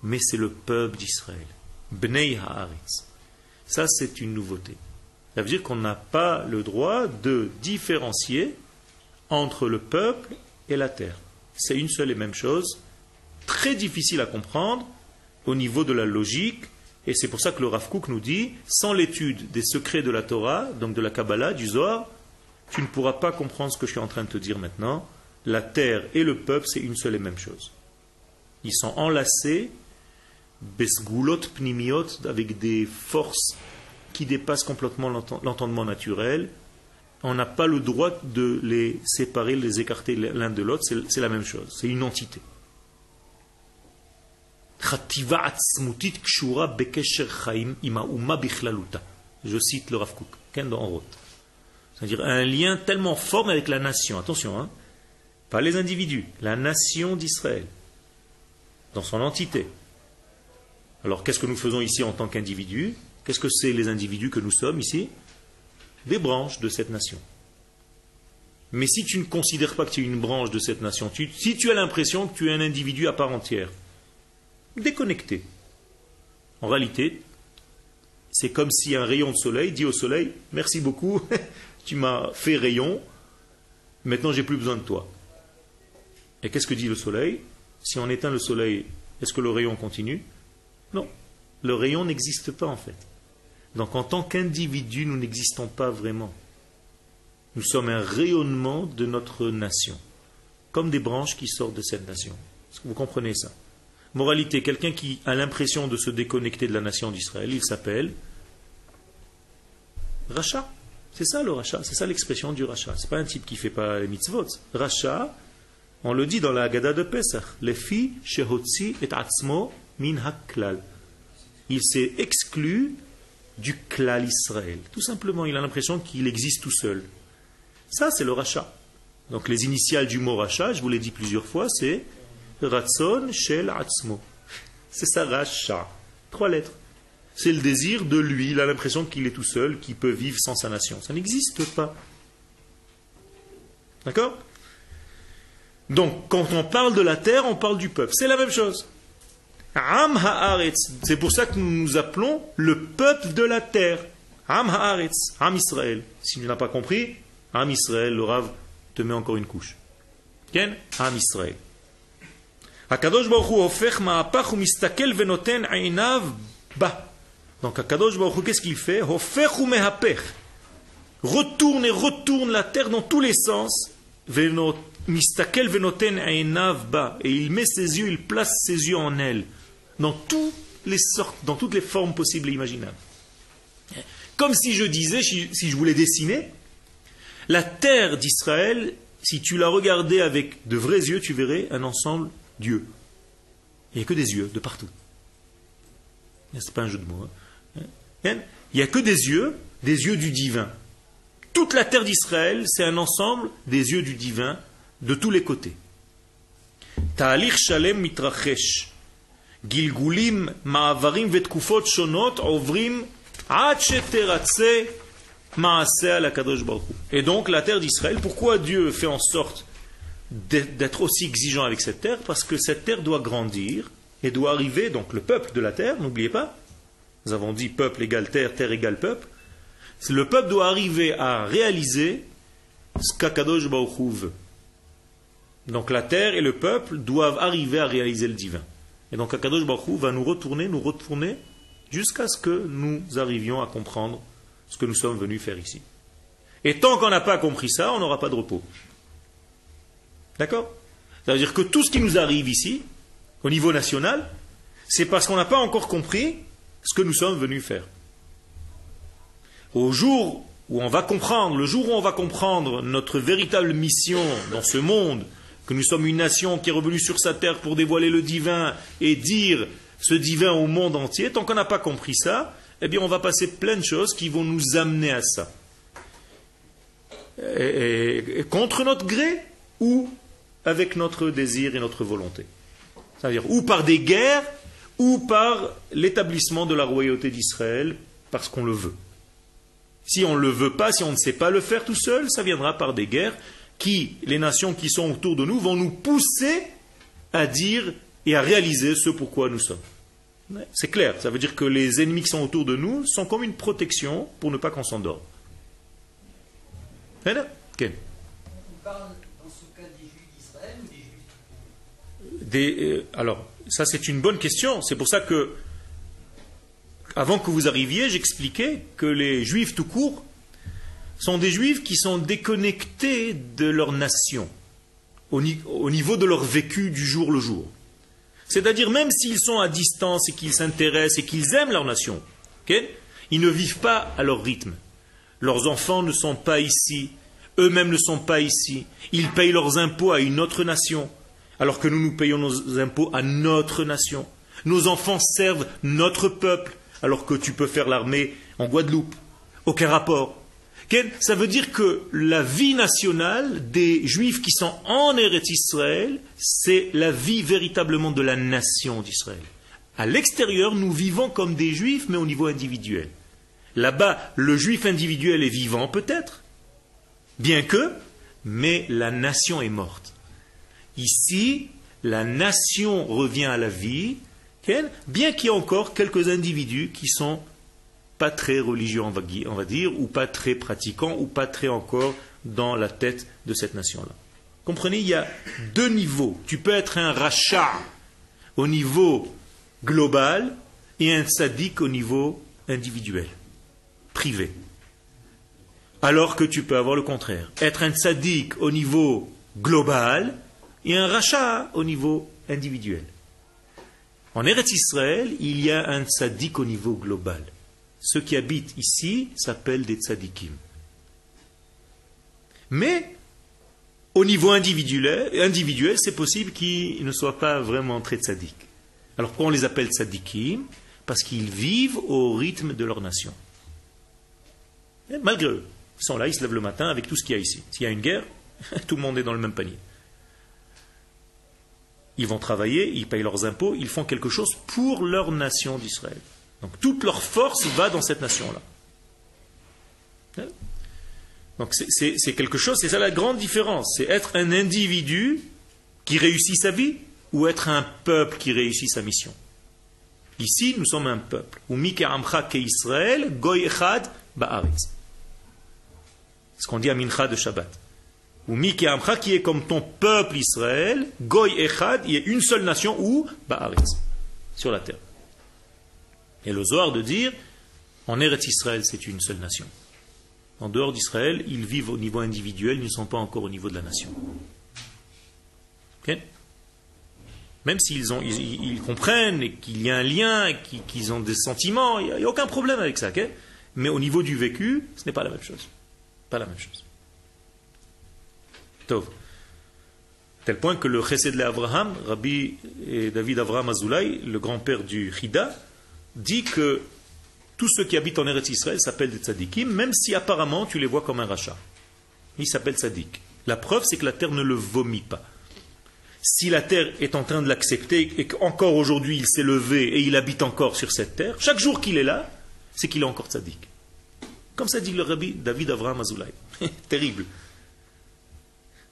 mais c'est le peuple d'Israël. Bnei haaretz. Ça, c'est une nouveauté. Ça veut dire qu'on n'a pas le droit de différencier entre le peuple et la terre. C'est une seule et même chose, très difficile à comprendre au niveau de la logique, et c'est pour ça que le Rav nous dit, sans l'étude des secrets de la Torah, donc de la Kabbalah, du Zohar, tu ne pourras pas comprendre ce que je suis en train de te dire maintenant. La terre et le peuple, c'est une seule et même chose. Ils sont enlacés, besgoulot pnimiot, avec des forces qui dépassent complètement l'entendement naturel. On n'a pas le droit de les séparer, les écarter l'un de l'autre, c'est la même chose, c'est une entité. Je cite le Rav Kook, dans C'est-à-dire un lien tellement fort avec la nation. Attention, hein, pas les individus, la nation d'Israël, dans son entité. Alors qu'est-ce que nous faisons ici en tant qu'individus? Qu'est-ce que c'est les individus que nous sommes ici? Des branches de cette nation. Mais si tu ne considères pas que tu es une branche de cette nation, si tu as l'impression que tu es un individu à part entière, déconnecté. En réalité, c'est comme si un rayon de soleil dit au soleil Merci beaucoup, tu m'as fait rayon, maintenant j'ai plus besoin de toi. Et qu'est-ce que dit le soleil? Si on éteint le soleil, est-ce que le rayon continue? Non, le rayon n'existe pas en fait. Donc en tant qu'individu, nous n'existons pas vraiment. Nous sommes un rayonnement de notre nation, comme des branches qui sortent de cette nation. Est-ce que vous comprenez ça? Moralité, quelqu'un qui a l'impression de se déconnecter de la nation d'Israël, il s'appelle Racha. C'est ça le Racha, c'est ça l'expression du Racha. C'est pas un type qui fait pas les mitzvot. Racha, on le dit dans la Haggadah de Pesach, les filles shehotzi et atzmo min haklal. Il s'est exclu du klal Israël. Tout simplement, il a l'impression qu'il existe tout seul. Ça, c'est le Racha. Donc les initiales du mot Racha, je vous l'ai dit plusieurs fois, c'est Ratson Shel Atzmo. C'est ça, Racha. Trois lettres. C'est le désir de lui. Il a l'impression qu'il est tout seul, qu'il peut vivre sans sa nation. Ça n'existe pas. D'accord? Donc, quand on parle de la terre, on parle du peuple. C'est la même chose. Am Haaretz. C'est pour ça que nous nous appelons le peuple de la terre. Am Haaretz. Am Israël. Si tu n'as pas compris, Am Israël, le Rav te met encore une couche. Ken? Am Israël. Akadosh Baruch Hu ofech ma'apach mistakel venoten ainav ba. Donc Akadosh Baruch Hu, qu'est-ce qu'il fait? Ofech ou. Retourne et retourne la terre dans tous les sens. Mistakel venoten ainav ba. Et il met ses yeux, il place ses yeux en elle. Dans toutes les sortes, dans toutes les formes possibles et imaginables. Comme si je disais, si je voulais dessiner, la terre d'Israël, si tu la regardais avec de vrais yeux, tu verrais un ensemble Dieu. Il n'y a que des yeux de partout. Ce n'est pas un jeu de mots. Hein. Hein? Il n'y a que des yeux, des yeux du divin. Toute la terre d'Israël, c'est un ensemble des yeux du divin de tous les côtés. Ta'alir shalem mitrachesh. Et donc la terre d'Israël, pourquoi Dieu fait en sorte d'être aussi exigeant avec cette terre? Parce que cette terre doit grandir et doit arriver, donc le peuple de la terre, n'oubliez pas, nous avons dit peuple égale terre, terre égale peuple, Le peuple doit arriver à réaliser ce qu'Akadosh Baruch veut. Donc la terre et le peuple doivent arriver à réaliser le divin. Et donc Akadosh Baruch va nous retourner, nous retourner, jusqu'à ce que nous arrivions à comprendre ce que nous sommes venus faire ici. Et tant qu'on n'a pas compris ça, on n'aura pas de repos. D'accord? Ça veut dire que tout ce qui nous arrive ici, au niveau national, c'est parce qu'on n'a pas encore compris ce que nous sommes venus faire. Au jour où on va comprendre, le jour où on va comprendre notre véritable mission dans ce monde, que nous sommes une nation qui est revenue sur sa terre pour dévoiler le divin et dire ce divin au monde entier, tant qu'on n'a pas compris ça, eh bien on va passer plein de choses qui vont nous amener à ça. Contre notre gré ou avec notre désir et notre volonté. C'est-à-dire ou par des guerres ou par l'établissement de la royauté d'Israël parce qu'on le veut. Si on ne le veut pas, si on ne sait pas le faire tout seul, ça viendra par des guerres qui, les nations qui sont autour de nous, vont nous pousser à dire et à réaliser ce pourquoi nous sommes. C'est clair, ça veut dire que les ennemis qui sont autour de nous sont comme une protection pour ne pas qu'on s'endorme. On parle dans ce cas des juifs d'Israël ou des juifs euh, Alors, ça c'est une bonne question. C'est pour ça que, avant que vous arriviez, j'expliquais que les juifs tout court sont des juifs qui sont déconnectés de leur nation, au, niveau de leur vécu du jour le jour. C'est-à-dire, même s'ils sont à distance et qu'ils s'intéressent et qu'ils aiment leur nation, ils ne vivent pas à leur rythme. Leurs enfants ne sont pas ici, eux-mêmes ne sont pas ici. Ils payent leurs impôts à une autre nation, alors que nous, nous payons nos impôts à notre nation. Nos enfants servent notre peuple, alors que tu peux faire l'armée en Guadeloupe. Aucun rapport. Ça veut dire que la vie nationale des juifs qui sont en Eretz Israël, c'est la vie véritablement de la nation d'Israël. À l'extérieur, nous vivons comme des juifs, mais au niveau individuel. Là-bas, le juif individuel est vivant peut-être, bien que, mais la nation est morte. Ici, la nation revient à la vie, bien qu'il y ait encore quelques individus qui sont pas très religieux, on va dire, ou pas très pratiquant, ou pas très encore dans la tête de cette nation-là. Comprenez, il y a deux niveaux. Tu peux être un rachat au niveau global et un sadique au niveau individuel, privé. Alors que tu peux avoir le contraire. Être un sadique au niveau global et un rachat au niveau individuel. En Eretz Israël, il y a un sadique au niveau global. Ceux qui habitent ici s'appellent des tzadikim. Mais, au niveau individuel, c'est possible qu'ils ne soient pas vraiment très tzadiks. Alors pourquoi on les appelle tzadikim? Parce qu'ils vivent au rythme de leur nation. malgré eux, ils sont là, ils se lèvent le matin avec tout ce qu'il y a ici. S'il y a une guerre, tout le monde est dans le même panier. Ils vont travailler, ils payent leurs impôts, ils font quelque chose pour leur nation d'Israël. Donc toute leur force va dans cette nation-là. Hein? Donc c'est quelque chose, c'est ça la grande différence. C'est être un individu qui réussit sa vie ou être un peuple qui réussit sa mission. Ici, nous sommes un peuple. Israël, goy echad ba'aretz. Ce qu'on dit à Mincha de Shabbat. Ou amcha qui est comme ton peuple Israël, goy echad, il y a une seule nation ou ba'aretz, sur la terre. Et le de dire, en Eretz Israël, c'est une seule nation. En dehors d'Israël, ils vivent au niveau individuel, ils ne sont pas encore au niveau de la nation. Même s'ils ils, comprennent qu'il y a un lien, qu'ils ont des sentiments, il n'y a, aucun problème avec ça. Mais au niveau du vécu, ce n'est pas la même chose. Pas la même chose. Tov. Tel point que le Chesed Abraham, Rabbi David Avraham Azoulay, le grand-père du Chida, dit que tous ceux qui habitent en Eretz Israël s'appellent des tzadikim, même si apparemment tu les vois comme un rachat. Ils s'appellent tzadik. La preuve, c'est que la terre ne le vomit pas. Si la terre est en train de l'accepter et qu'encore aujourd'hui il s'est levé et il habite encore sur cette terre, chaque jour qu'il est là, c'est qu'il est encore tzadik. Comme ça dit le rabbi David Avraham Azoulay. Terrible.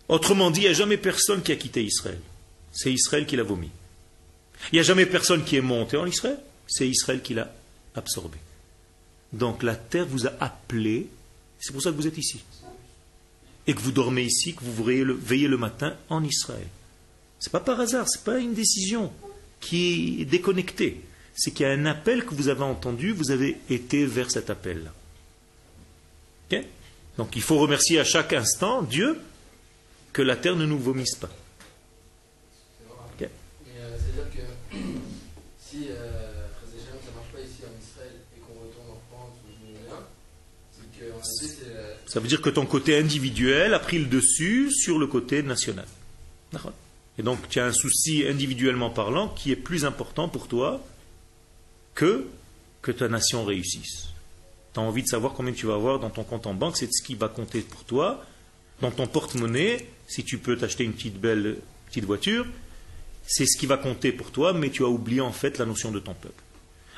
Autrement dit, il n'y a jamais personne qui a quitté Israël. C'est Israël qui l'a vomi. Il n'y a jamais personne qui est monté en Israël c'est Israël qui l'a absorbé. Donc la terre vous a appelé, c'est pour ça que vous êtes ici. Et que vous dormez ici, que vous veillez le, matin en Israël. C'est pas par hasard, c'est pas une décision qui est déconnectée. C'est qu'il y a un appel que vous avez entendu, vous avez été vers cet appel-là. Donc il faut remercier à chaque instant Dieu que la terre ne nous vomisse pas. Et, euh, C'est-à-dire que si euh, Frère ça marche pas ici en Israël et qu'on retourne en France ou d'où on vient, c'est qu'en réalité c'est. euh, Ça veut dire que ton côté individuel a pris le dessus sur le côté national. Et donc tu as un souci individuellement parlant qui est plus important pour toi que que ta nation réussisse. Tu as envie de savoir combien tu vas avoir dans ton compte en banque, c'est ce qui va compter pour toi. Dans ton porte-monnaie, si tu peux t'acheter une petite belle petite voiture, c'est ce qui va compter pour toi, mais tu as oublié en fait la notion de ton peuple.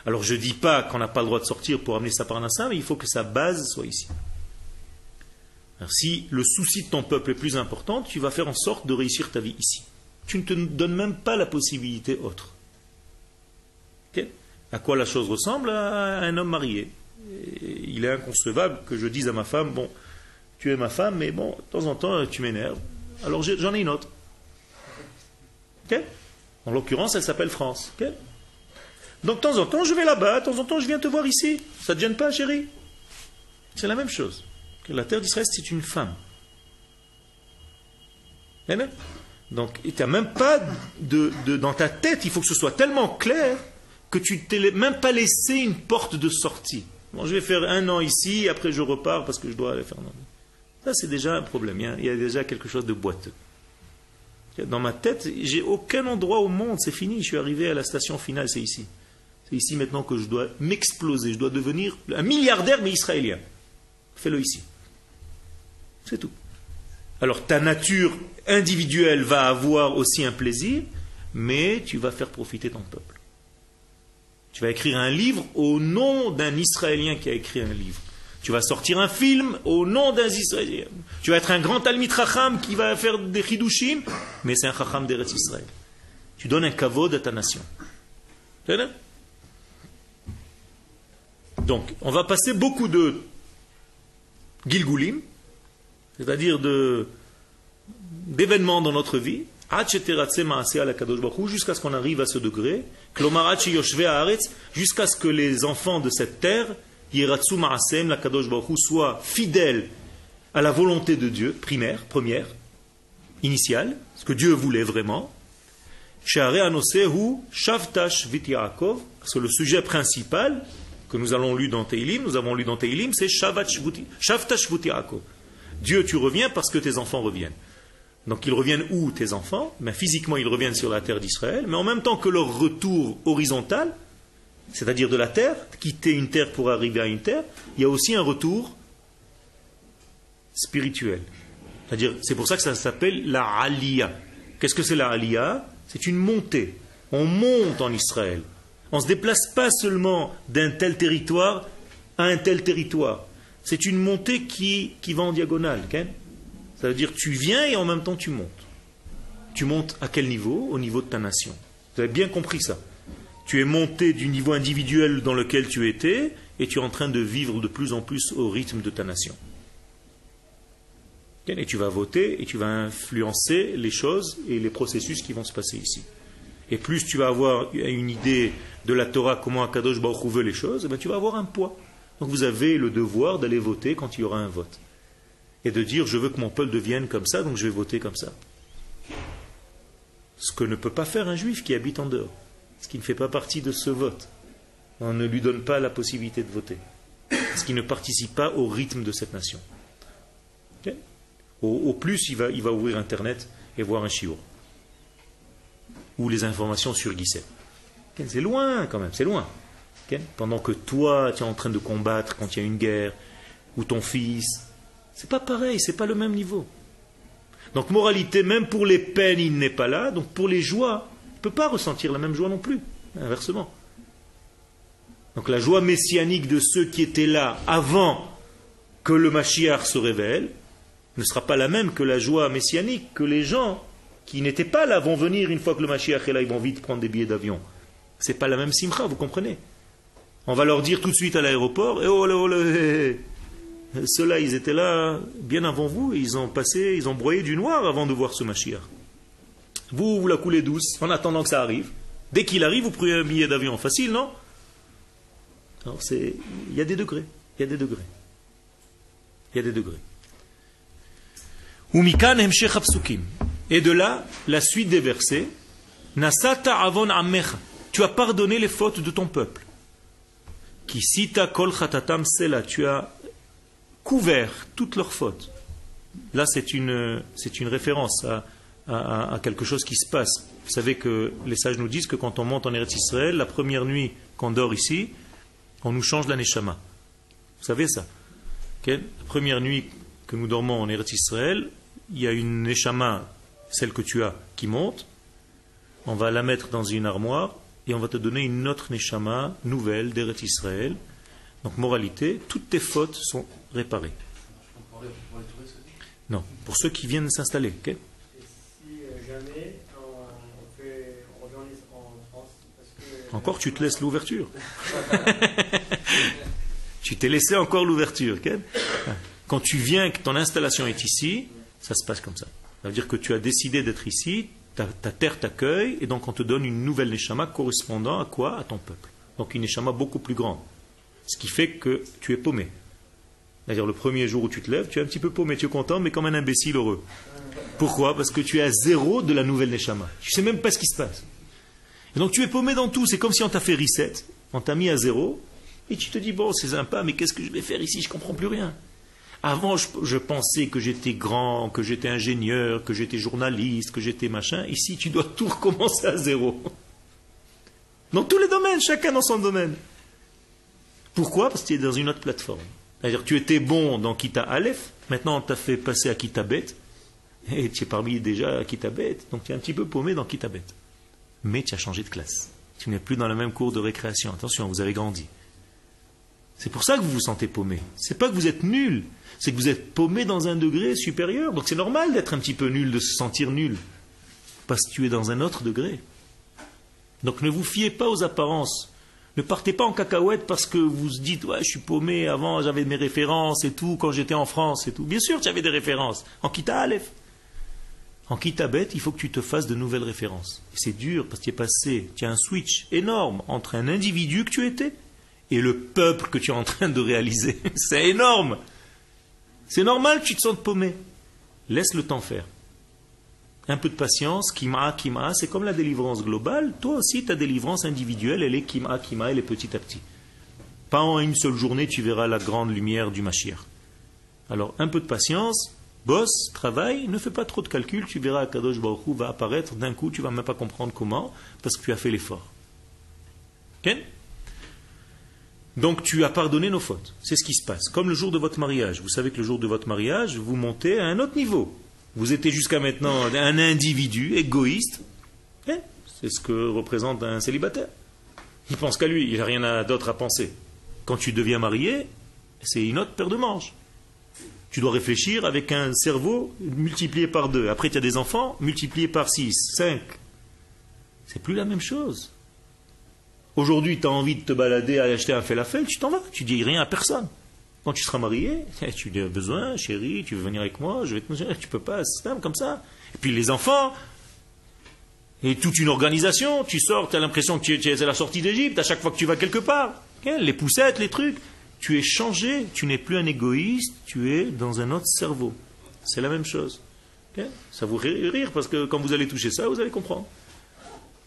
Alors je ne dis pas qu'on n'a pas le droit de sortir pour amener sa parnassa, mais il faut que sa base soit ici. Si le souci de ton peuple est plus important, tu vas faire en sorte de réussir ta vie ici. Tu ne te donnes même pas la possibilité autre. Ok? À quoi la chose ressemble? À un homme marié. Il est inconcevable que je dise à ma femme, bon, tu es ma femme, mais bon, de temps en temps, tu m'énerves. Alors j'en ai une autre. En l'occurrence, elle s'appelle France. Donc de temps en temps, je vais là-bas, de temps en temps, je viens te voir ici. Ça ne te gêne pas, chérie? C'est la même chose. La terre d'Israël, c'est une femme. Eh bien Donc, tu n'as même pas de, de- dans ta tête, il faut que ce soit tellement clair que tu t'es même pas laissé une porte de sortie. Bon, je vais faire un an ici, après je repars parce que je dois aller faire un an. Ça, c'est déjà un problème. Il y a- il y a déjà quelque chose de boiteux. Dans ma tête, j'ai aucun endroit au monde, c'est fini. Je suis arrivé à la station finale, c'est ici. C'est ici maintenant que je dois m'exploser. Je dois devenir un milliardaire, mais israélien. Fais-le ici. C'est tout. Alors ta nature individuelle va avoir aussi un plaisir, mais tu vas faire profiter ton peuple. Tu vas écrire un livre au nom d'un Israélien qui a écrit un livre. Tu vas sortir un film au nom d'un Israélien. Tu vas être un grand Talmid Chacham qui va faire des Chidushim, mais c'est un Chacham d'Eretz Israël. Tu donnes un kavod à ta nation. Donc, on va passer beaucoup de Gilgulim, c'est-à-dire d'événements dans notre vie, jusqu'à ce qu'on arrive à ce degré, jusqu'à ce que les enfants de cette terre, soient fidèles à la volonté de Dieu, primaire, première, initiale, ce que Dieu voulait vraiment. Parce que le sujet principal que nous allons lire dans Teilim, nous avons lu dans Teilim, c'est Shavtash Yaakov. Dieu, tu reviens parce que tes enfants reviennent. Donc ils reviennent où tes enfants? Ben, Physiquement, ils reviennent sur la terre d'Israël, mais en même temps que leur retour horizontal, c'est-à-dire de la terre, quitter une terre pour arriver à une terre, il y a aussi un retour spirituel. C'est-à-dire, c'est pour ça que ça s'appelle la Aliyah. Qu'est-ce que c'est la Aliyah? C'est une montée. On monte en Israël. On ne se déplace pas seulement d'un tel territoire à un tel territoire. C'est une montée qui, qui va en diagonale. ok ça veut dire tu viens et en même temps tu montes. Tu montes à quel niveau? Au niveau de ta nation. Vous avez bien compris ça. Tu es monté du niveau individuel dans lequel tu étais et tu es en train de vivre de plus en plus au rythme de ta nation. Et tu vas voter et tu vas influencer les choses et les processus qui vont se passer ici. Et plus tu vas avoir une idée de la Torah, comment Akadosh Baruch veut les choses, eh ben tu vas avoir un poids. Donc vous avez le devoir d'aller voter quand il y aura un vote. Et de dire je veux que mon peuple devienne comme ça, donc je vais voter comme ça. Ce que ne peut pas faire un juif qui habite en dehors, ce qui ne fait pas partie de ce vote. On ne lui donne pas la possibilité de voter, parce qu'il ne participe pas au rythme de cette nation. Au, plus, il va, ouvrir Internet et voir un chiour. Ou les informations sur C'est loin quand même, c'est loin. Pendant que toi, tu es en train de combattre quand il y a une guerre, ou ton fils, c'est pas pareil, c'est pas le même niveau. Donc moralité, même pour les peines, il n'est pas là. Donc pour les joies, il ne peut pas ressentir la même joie non plus. Inversement. Donc la joie messianique de ceux qui étaient là avant que le Mashiach se révèle ne sera pas la même que la joie messianique que les gens qui n'étaient pas là vont venir une fois que le Mashiach est là, ils vont vite prendre des billets d'avion. C'est pas la même simcha, vous comprenez? On va leur dire tout de suite à l'aéroport, eh oh oh là, eh, eh. ceux-là, ils étaient là bien avant vous, ils ont passé, ils ont broyé du noir avant de voir ce Mashiach. Vous, vous la coulez douce, en attendant que ça arrive. Dès qu'il arrive, vous prenez un billet d'avion. Facile, non? Alors, c'est... Il y a des degrés. Il y a des degrés. Il y a des degrés. Et de là, la suite des versets. Nasata avon amecha. Tu as pardonné les fautes de ton peuple. Kisita kol chatatam sela. Tu as couvert toutes leurs fautes. Là, c'est une, c'est une référence à, quelque chose qui se passe. Vous savez que les sages nous disent que quand on monte en Eretz Israël, la première nuit qu'on dort ici, on nous change la neshama. Vous savez ça Ok? La première nuit que nous dormons en Eretz Israël, il y a une neshama, celle que tu as, qui monte. On va la mettre dans une armoire et on va te donner une autre neshama nouvelle d'Eretz Israël. Donc, moralité, toutes tes fautes sont réparées. Non, pour ceux qui viennent s'installer. ok? Et si euh, jamais on, on fait, on revient en, Is- en France, parce que Encore, tu te laisses l'ouverture. tu t'es laissé encore l'ouverture. Quand tu viens, que ton installation est ici, ça se passe comme ça. Ça veut dire que tu as décidé d'être ici, ta, terre t'accueille, et donc on te donne une nouvelle neshama correspondant à quoi? À ton peuple. Donc une neshama beaucoup plus grande. Ce qui fait que tu es paumé. C'est-à-dire le premier jour où tu te lèves, tu es un petit peu paumé, tu es content, mais comme un imbécile heureux. Pourquoi? Parce que tu es à zéro de la nouvelle neshama. Tu sais même pas ce qui se passe. Et donc tu es paumé dans tout. C'est comme si on t'a fait reset, on t'a mis à zéro, et tu te dis bon, c'est sympa, mais qu'est-ce que je vais faire ici? Je comprends plus rien. Avant, je, pensais que j'étais grand, que j'étais ingénieur, que j'étais journaliste, que j'étais machin. Ici, tu dois tout recommencer à zéro. Dans tous les domaines, chacun dans son domaine. Pourquoi? Parce que tu es dans une autre plateforme. C'est-à-dire, tu étais bon dans Kita Aleph, maintenant on t'a fait passer à Kita Bet, et tu es parmi déjà Kita Bet, donc tu es un petit peu paumé dans Kita Bet. Mais tu as changé de classe. Tu n'es plus dans le même cours de récréation. Attention, vous avez grandi. C'est pour ça que vous vous sentez paumé. C'est pas que vous êtes nul, c'est que vous êtes paumé dans un degré supérieur. Donc c'est normal d'être un petit peu nul, de se sentir nul. Parce que tu es dans un autre degré. Donc ne vous fiez pas aux apparences. Ne partez pas en cacahuète parce que vous vous dites ouais je suis paumé avant j'avais mes références et tout quand j'étais en France et tout. Bien sûr tu avais des références en Kita Aleph. En Kita Bet il faut que tu te fasses de nouvelles références. C'est dur parce que tu es passé, tu as un switch énorme entre un individu que tu étais et le peuple que tu es en train de réaliser. c'est énorme. C'est normal que tu te sentes paumé. Laisse le temps faire. Un peu de patience, kima, kima, c'est comme la délivrance globale. Toi aussi, ta délivrance individuelle, elle est kima, kima, elle est petit à petit. Pas en une seule journée, tu verras la grande lumière du Mashiach. Alors, un peu de patience, bosse, travaille, ne fais pas trop de calculs, tu verras Kadosh Baruch va apparaître d'un coup, tu vas même pas comprendre comment, parce que tu as fait l'effort. Ok donc tu as pardonné nos fautes. C'est ce qui se passe. Comme le jour de votre mariage. Vous savez que le jour de votre mariage, vous montez à un autre niveau. Vous étiez jusqu'à maintenant un individu égoïste. Eh, C'est ce que représente un célibataire. Il pense qu'à lui, il n'a rien d'autre à penser. Quand tu deviens marié, c'est une autre paire de manches. Tu dois réfléchir avec un cerveau multiplié par deux. Après, tu as des enfants multipliés par six, cinq. C'est plus la même chose. Aujourd'hui, tu as envie de te balader à acheter un falafel, tu t'en vas, tu dis rien à personne. Quand tu seras marié, eh, tu dis besoin, chérie, tu veux venir avec moi, je vais te tu peux pas, c'est comme ça. Et puis les enfants, et toute une organisation, tu sors, tu as l'impression que tu es, à la sortie d'Égypte à chaque fois que tu vas quelque part. Les poussettes, les trucs, tu es changé, tu n'es plus un égoïste, tu es dans un autre cerveau. C'est la même chose. Ça vous rire parce que quand vous allez toucher ça, vous allez comprendre.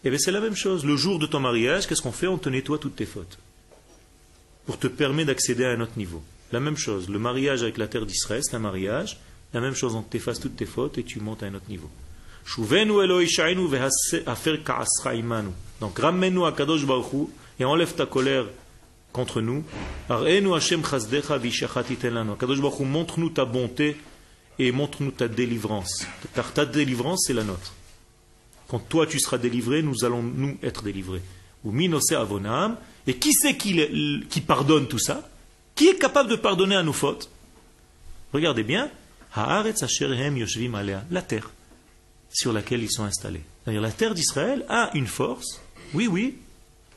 Eh bien, c'est la même chose. Le jour de ton mariage, qu'est-ce qu'on fait? On te nettoie toutes tes fautes. Pour te permettre d'accéder à un autre niveau. La même chose. Le mariage avec la terre d'Israël, c'est un mariage. La même chose, on t'efface toutes tes fautes et tu montes à un autre niveau. Donc, ramène-nous à Kadosh Baruch et enlève ta colère contre nous. Kadosh Baruch montre-nous ta bonté et montre-nous ta délivrance. Car ta délivrance, c'est la nôtre. Quand toi tu seras délivré, nous allons nous être délivrés. Ou minose avonam. Et qui c'est qui, pardonne tout ça? Qui est capable de pardonner à nos fautes? Regardez bien. La terre sur laquelle ils sont installés. C'est-à-dire la terre d'Israël a une force. Oui, oui.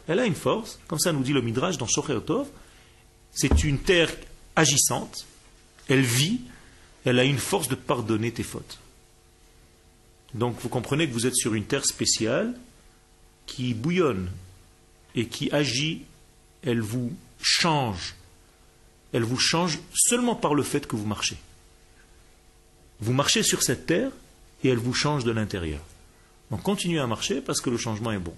Elle a une force, comme ça nous dit le Midrash dans Shocher Tov. C'est une terre agissante, elle vit, elle a une force de pardonner tes fautes. Donc vous comprenez que vous êtes sur une terre spéciale qui bouillonne et qui agit, elle vous change. Elle vous change seulement par le fait que vous marchez. Vous marchez sur cette terre et elle vous change de l'intérieur. Donc continuez à marcher parce que le changement est bon.